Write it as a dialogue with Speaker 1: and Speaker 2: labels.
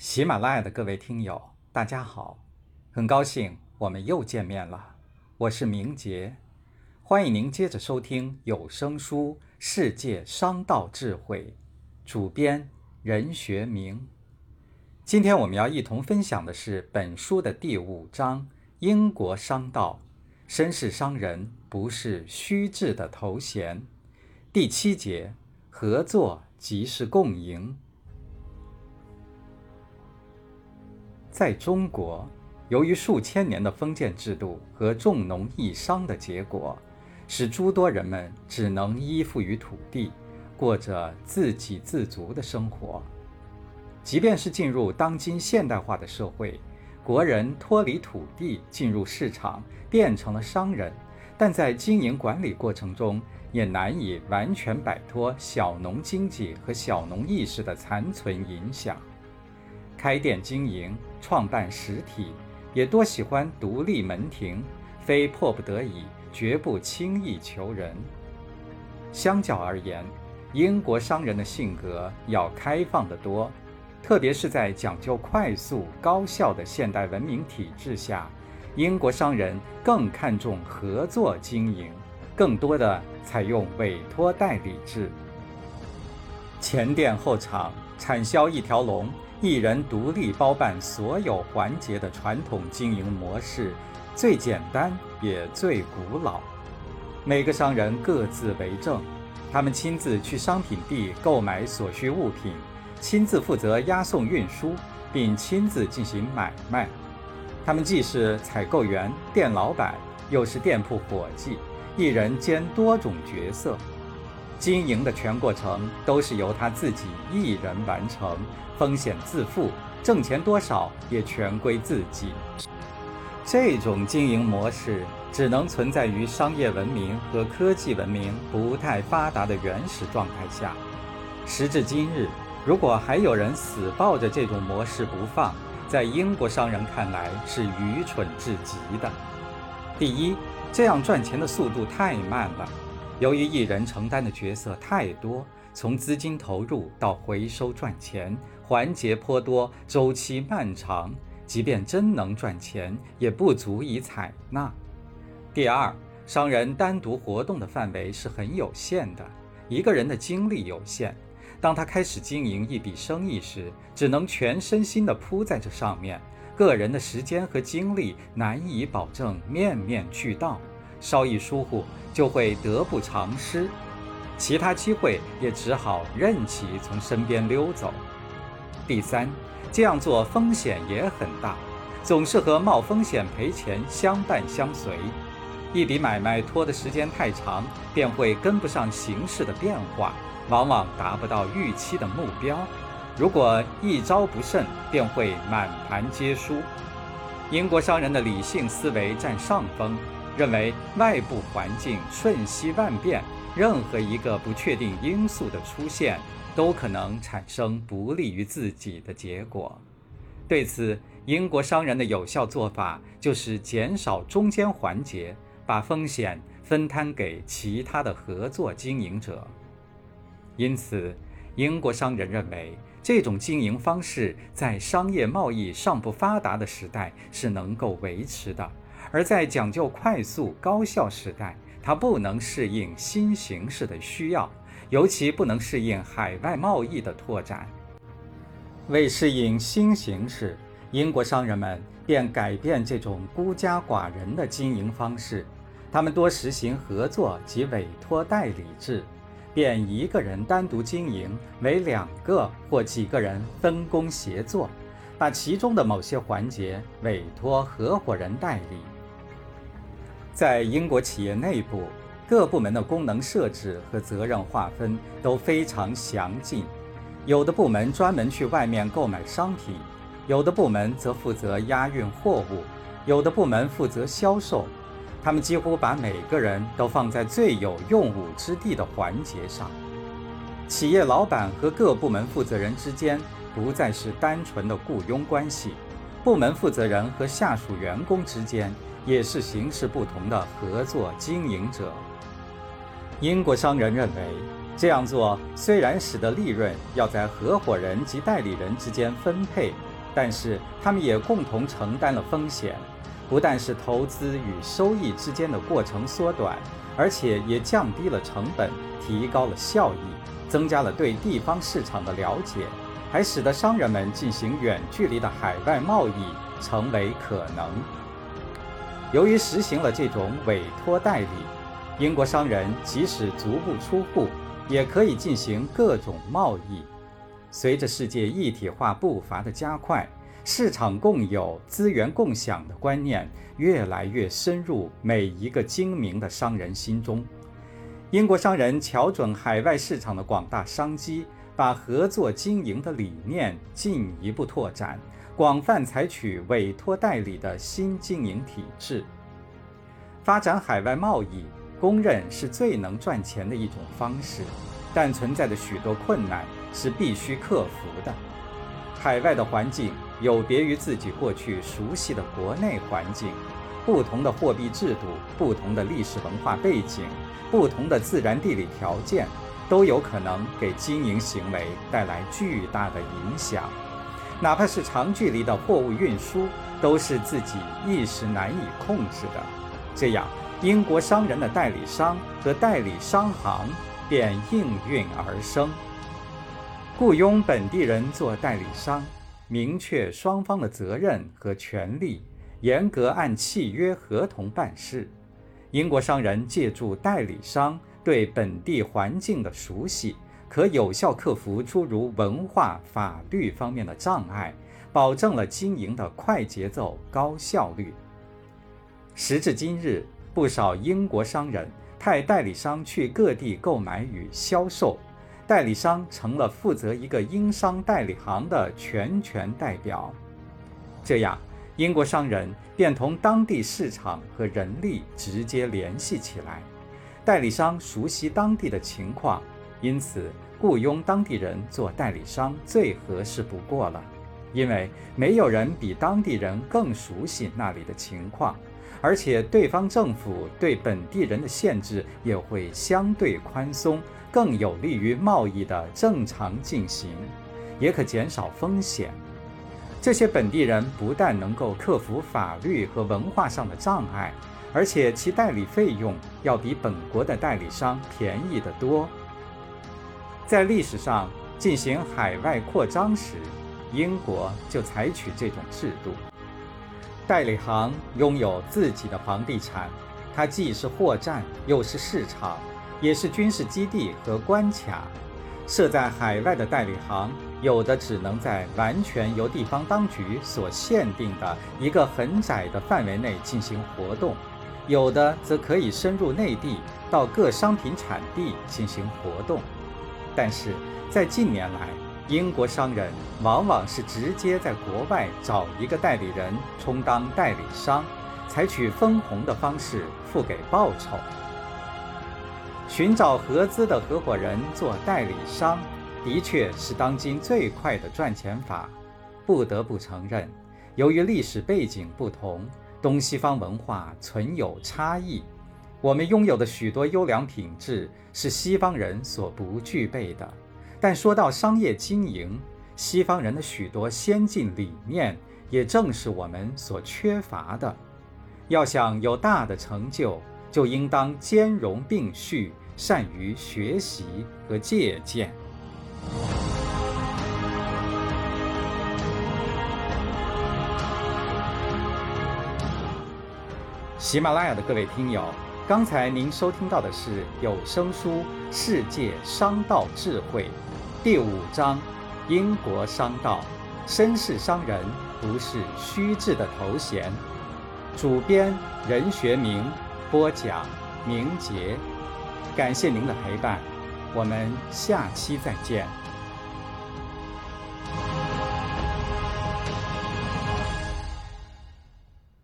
Speaker 1: 喜马拉雅的各位听友，大家好，很高兴我们又见面了。我是明杰，欢迎您接着收听有声书《世界商道智慧》，主编任学明。今天我们要一同分享的是本书的第五章《英国商道》，绅士商人不是虚掷的头衔。第七节，合作即是共赢。在中国，由于数千年的封建制度和重农抑商的结果，使诸多人们只能依附于土地，过着自给自足的生活。即便是进入当今现代化的社会，国人脱离土地进入市场，变成了商人，但在经营管理过程中，也难以完全摆脱小农经济和小农意识的残存影响。开店经营、创办实体，也多喜欢独立门庭，非迫不得已，绝不轻易求人。相较而言，英国商人的性格要开放得多，特别是在讲究快速高效的现代文明体制下，英国商人更看重合作经营，更多的采用委托代理制。前店后厂，产销一条龙。一人独立包办所有环节的传统经营模式，最简单也最古老。每个商人各自为政，他们亲自去商品地购买所需物品，亲自负责押送运输，并亲自进行买卖。他们既是采购员、店老板，又是店铺伙计，一人兼多种角色。经营的全过程都是由他自己一人完成，风险自负，挣钱多少也全归自己。这种经营模式只能存在于商业文明和科技文明不太发达的原始状态下。时至今日，如果还有人死抱着这种模式不放，在英国商人看来是愚蠢至极的。第一，这样赚钱的速度太慢了。由于一人承担的角色太多，从资金投入到回收赚钱，环节颇多，周期漫长，即便真能赚钱，也不足以采纳。第二，商人单独活动的范围是很有限的，一个人的精力有限，当他开始经营一笔生意时，只能全身心地扑在这上面，个人的时间和精力难以保证面面俱到。稍一疏忽，就会得不偿失，其他机会也只好任其从身边溜走。第三，这样做风险也很大，总是和冒风险赔钱相伴相随。一笔买卖拖的时间太长，便会跟不上形势的变化，往往达不到预期的目标。如果一招不慎，便会满盘皆输。英国商人的理性思维占上风。认为外部环境瞬息万变，任何一个不确定因素的出现，都可能产生不利于自己的结果。对此，英国商人的有效做法就是减少中间环节，把风险分摊给其他的合作经营者。因此，英国商人认为这种经营方式在商业贸易尚不发达的时代是能够维持的。而在讲究快速高效时代，它不能适应新形势的需要，尤其不能适应海外贸易的拓展。为适应新形势，英国商人们便改变这种孤家寡人的经营方式，他们多实行合作及委托代理制，变一个人单独经营为两个或几个人分工协作，把其中的某些环节委托合伙人代理。在英国企业内部，各部门的功能设置和责任划分都非常详尽。有的部门专门去外面购买商品，有的部门则负责押运货物，有的部门负责销售。他们几乎把每个人都放在最有用武之地的环节上。企业老板和各部门负责人之间不再是单纯的雇佣关系，部门负责人和下属员工之间。也是形式不同的合作经营者。英国商人认为，这样做虽然使得利润要在合伙人及代理人之间分配，但是他们也共同承担了风险，不但是投资与收益之间的过程缩短，而且也降低了成本，提高了效益，增加了对地方市场的了解，还使得商人们进行远距离的海外贸易成为可能。由于实行了这种委托代理，英国商人即使足不出户，也可以进行各种贸易。随着世界一体化步伐的加快，市场共有、资源共享的观念越来越深入每一个精明的商人心中。英国商人瞧准海外市场的广大商机，把合作经营的理念进一步拓展，广泛采取委托代理的新经营体制。发展海外贸易，公认是最能赚钱的一种方式，但存在的许多困难。是必须克服的。海外的环境有别于自己过去熟悉的国内环境，不同的货币制度、不同的历史文化背景、不同的自然地理条件，都有可能给经营行为带来巨大的影响。哪怕是长距离的货物运输，都是自己一时难以控制的。这样，英国商人的代理商和代理商行便应运而生。雇佣本地人做代理商，明确双方的责任和权利，严格按契约合同办事。英国商人借助代理商对本地环境的熟悉，可有效克服诸如文化、法律方面的障碍，保证了经营的快节奏、高效率。时至今日，不少英国商人派代理商去各地购买与销售。代理商成了负责一个英商代理行的全权代表，这样英国商人便同当地市场和人力直接联系起来。代理商熟悉当地的情况，因此雇佣当地人做代理商最合适不过了，因为没有人比当地人更熟悉那里的情况，而且对方政府对本地人的限制也会相对宽松。更有利于贸易的正常进行，也可减少风险。这些本地人不但能够克服法律和文化上的障碍，而且其代理费用要比本国的代理商便宜得多。在历史上进行海外扩张时，英国就采取这种制度。代理行拥有自己的房地产，它既是货站，又是市场。也是军事基地和关卡，设在海外的代理行，有的只能在完全由地方当局所限定的一个很窄的范围内进行活动，有的则可以深入内地，到各商品产地进行活动。但是在近年来，英国商人往往是直接在国外找一个代理人充当代理商，采取分红的方式付给报酬。寻找合资的合伙人做代理商，的确是当今最快的赚钱法。不得不承认，由于历史背景不同，东西方文化存有差异，我们拥有的许多优良品质是西方人所不具备的。但说到商业经营，西方人的许多先进理念，也正是我们所缺乏的。要想有大的成就，就应当兼容并蓄。善于学习和借鉴。喜马拉雅的各位听友，刚才您收听到的是有声书《世界商道智慧》第五章：英国商道，绅士商人不是虚掷的头衔。主编任学明，播讲明杰。感谢您的陪伴，我们下期再见。